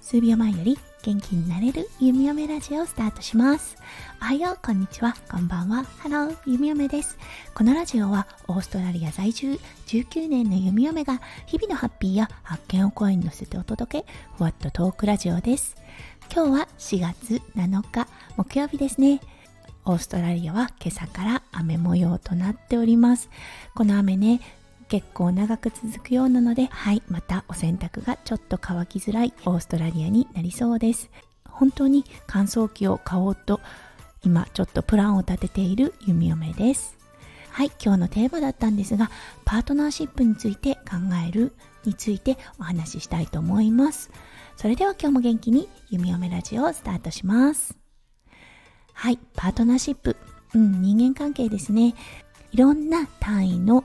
数秒前より元気になれるゆみよめラジオをスタートします。おはよう、こんにちは、こんばんは。ハロー、ゆみよめです。このラジオはオーストラリア在住19年のゆみよめが日々のハッピーや発見を声に乗せてお届け、ふわっとトークラジオです。今日は4月7日木曜日ですね。オーストラリアは今朝から雨模様となっております。この雨ね、結構長く続くようなので、はい、またお洗濯がちょっと乾きづらいオーストラリアになりそうです。本当に乾燥機を買おうと今ちょっとプランを立てている弓嫁です。はい、今日のテーマだったんですが、パートナーシップについて考えるについてお話ししたいと思います。それでは今日も元気に弓嫁ラジオをスタートします。はい、パートナーシップ。うん、人間関係ですね。いろんな単位の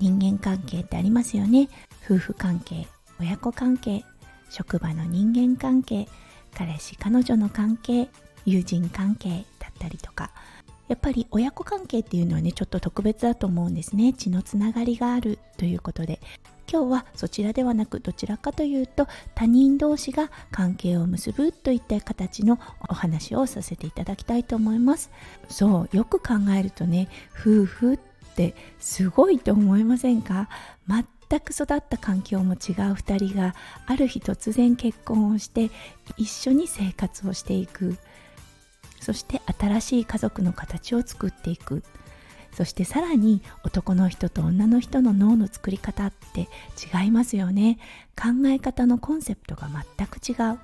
人間関係ってありますよね。夫婦関係、親子関係、職場の人間関係、彼氏、彼女の関係、友人関係だったりとか。やっぱり親子関係っていうのはね、ちょっと特別だと思うんですね。血のつながりがあるということで。今日はそちらではなくどちらかというと他人同士が関係を結ぶといった形のお話をさせていただきたいと思いますそうよく考えるとね夫婦ってすごいと思いませんか？全く育った環境も違う2人がある日突然結婚をして一緒に生活をしていく。そして新しい家族の形を作っていく。そしてさらに男の人と女の人の脳の作り方って違いますよね。考え方のコンセプトが全く違う。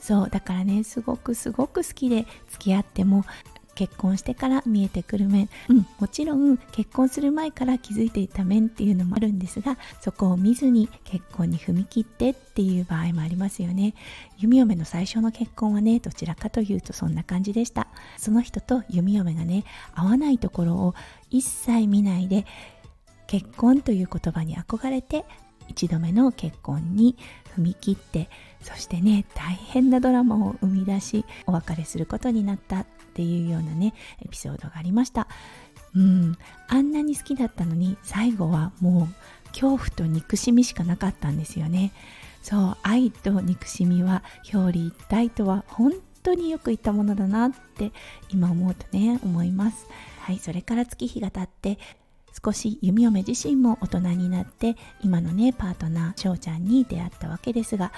そうだからねすごくすごく好きで付き合っても結婚してから見えてくる面、うん、もちろん結婚する前から気づいていた面っていうのもあるんですがそこを見ずに結婚に踏み切ってっていう場合もありますよね。弓嫁の最初の結婚はねどちらかというとそんな感じでした。その人と弓嫁がね合わないところを一切見ないで結婚という言葉に憧れて一度目の結婚に踏み切ってそしてね大変なドラマを生み出しお別れすることになったっていうようなねエピソードがありました。うん。あんなに好きだったのに最後はもう恐怖と憎しみしかなかったんですよね。そう愛と憎しみは表裏一体とは本当によく言ったものだなって今思うとね思います。はいそれから月日が経って少し弓嫁自身も大人になって今のねパートナー翔ちゃんに出会ったわけですが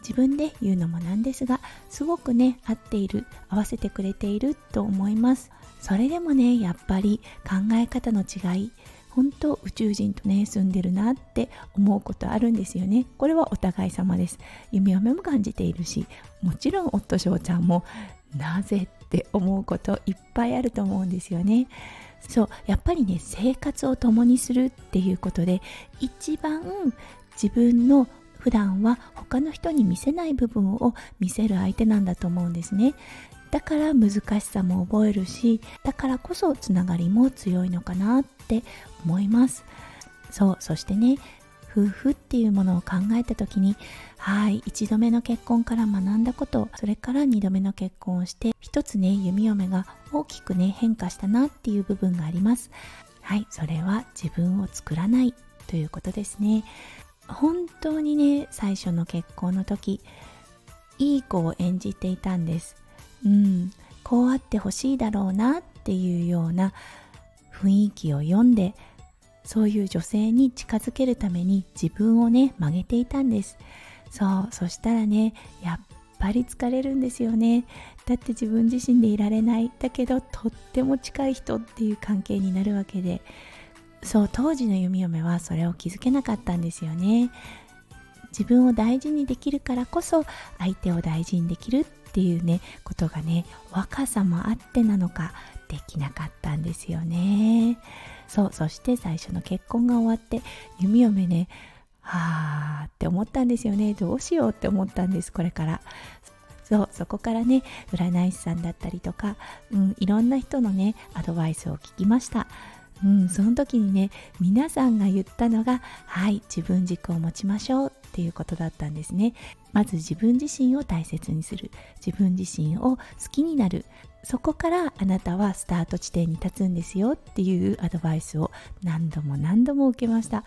自分で言うのもなんですがすごくね合っている合わせてくれていると思います。それでもねやっぱり考え方の違い本当宇宙人とね住んでるなって思うことあるんですよね。これはお互い様です。弓嫁も感じているしもちろん夫翔ちゃんもなぜって思うこといっぱいあると思うんですよね。そうやっぱりね生活を共にするっていうことで一番自分の普段は他の人に見せない部分を見せる相手なんだと思うんですね。だから難しさも覚えるしだからこそつながりも強いのかなって思います。そうそしてね夫婦っていうものを考えた時にはい一度目の結婚から学んだことそれから二度目の結婚をして一つね弓嫁が大きくね変化したなっていう部分があります。はいそれは自分を作らないということですね。本当にね最初の結婚の時いい子を演じていたんです。うんこうあってほしいだろうなっていうような雰囲気を読んでそういう女性に近づけるために自分をね曲げていたんです。そうそしたらねやっぱり疲れるんですよね。だって自分自身でいられない。だけどとっても近い人っていう関係になるわけで。そう当時の弓嫁はそれを気づけなかったんですよね。自分を大事にできるからこそ相手を大事にできるっていうねことがね若さもあってなのかできなかったんですよね。そうそして最初の結婚が終わって弓嫁ねはあって思ったんですよね。どうしようって思ったんですこれから。そうそこからね占い師さんだったりとか、うん、いろんな人のねアドバイスを聞きました。うん、その時にね皆さんが言ったのがはい自分軸を持ちましょうっていうことだったんですね。まず自分自身を大切にする。自分自身を好きになる。そこからあなたはスタート地点に立つんですよっていうアドバイスを何度も何度も受けました。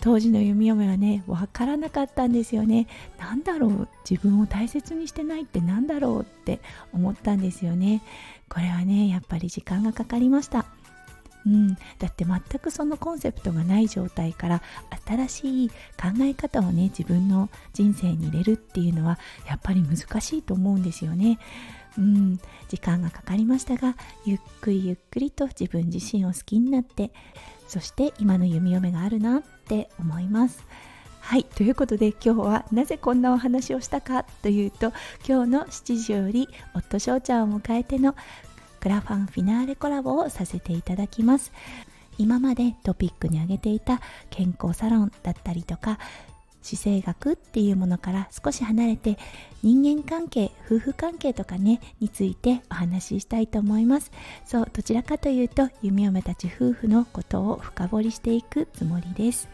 当時の弓嫁はね分からなかったんですよね。何だろう？自分を大切にしてないって何だろう？って思ったんですよね。これはねやっぱり時間がかかりました。うん、だって全くそのコンセプトがない状態から新しい考え方をね自分の人生に入れるっていうのはやっぱり難しいと思うんですよね。うん、時間がかかりましたがゆっくりゆっくりと自分自身を好きになってそして今の弓嫁があるなって思います。はいということで今日はなぜこんなお話をしたかというと今日の7時より夫翔ちゃんを迎えてのクラファンフィナーレコラボをさせていただきます。今までトピックに挙げていた健康サロンだったりとか姿勢学っていうものから少し離れて人間関係夫婦関係とかねについてお話ししたいと思います。そうどちらかというと弓嫁たち夫婦のことを深掘りしていくつもりです。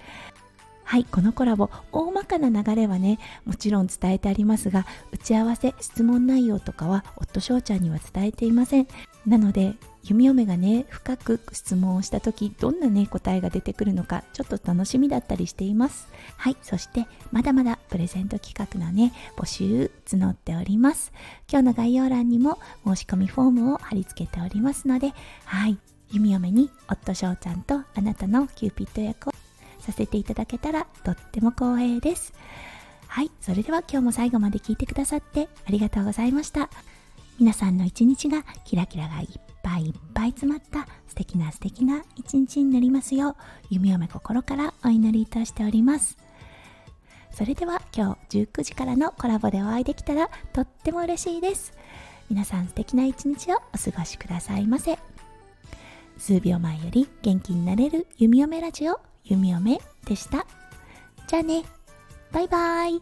はいこのコラボ大まかな流れはねもちろん伝えてありますが打ち合わせ質問内容とかは夫翔ちゃんには伝えていません。なので弓嫁がね深く質問をした時どんなね答えが出てくるのかちょっと楽しみだったりしています。はいそしてまだまだプレゼント企画のね募集募っております。今日の概要欄にも申し込みフォームを貼り付けておりますのではい弓嫁に夫翔ちゃんとあなたのキューピッド役をさせていただけたらとっても光栄です。はいそれでは今日も最後まで聞いてくださってありがとうございました。皆さんの一日がキラキラがいっぱいいっぱい詰まった素敵な素敵な一日になりますよう弓嫁心からお祈りいたしております。それでは今日19時からのコラボでお会いできたらとっても嬉しいです。皆さん素敵な一日をお過ごしくださいませ。数秒前より元気になれる弓嫁ラジオ弓嫁でした。じゃあね。バイバイ。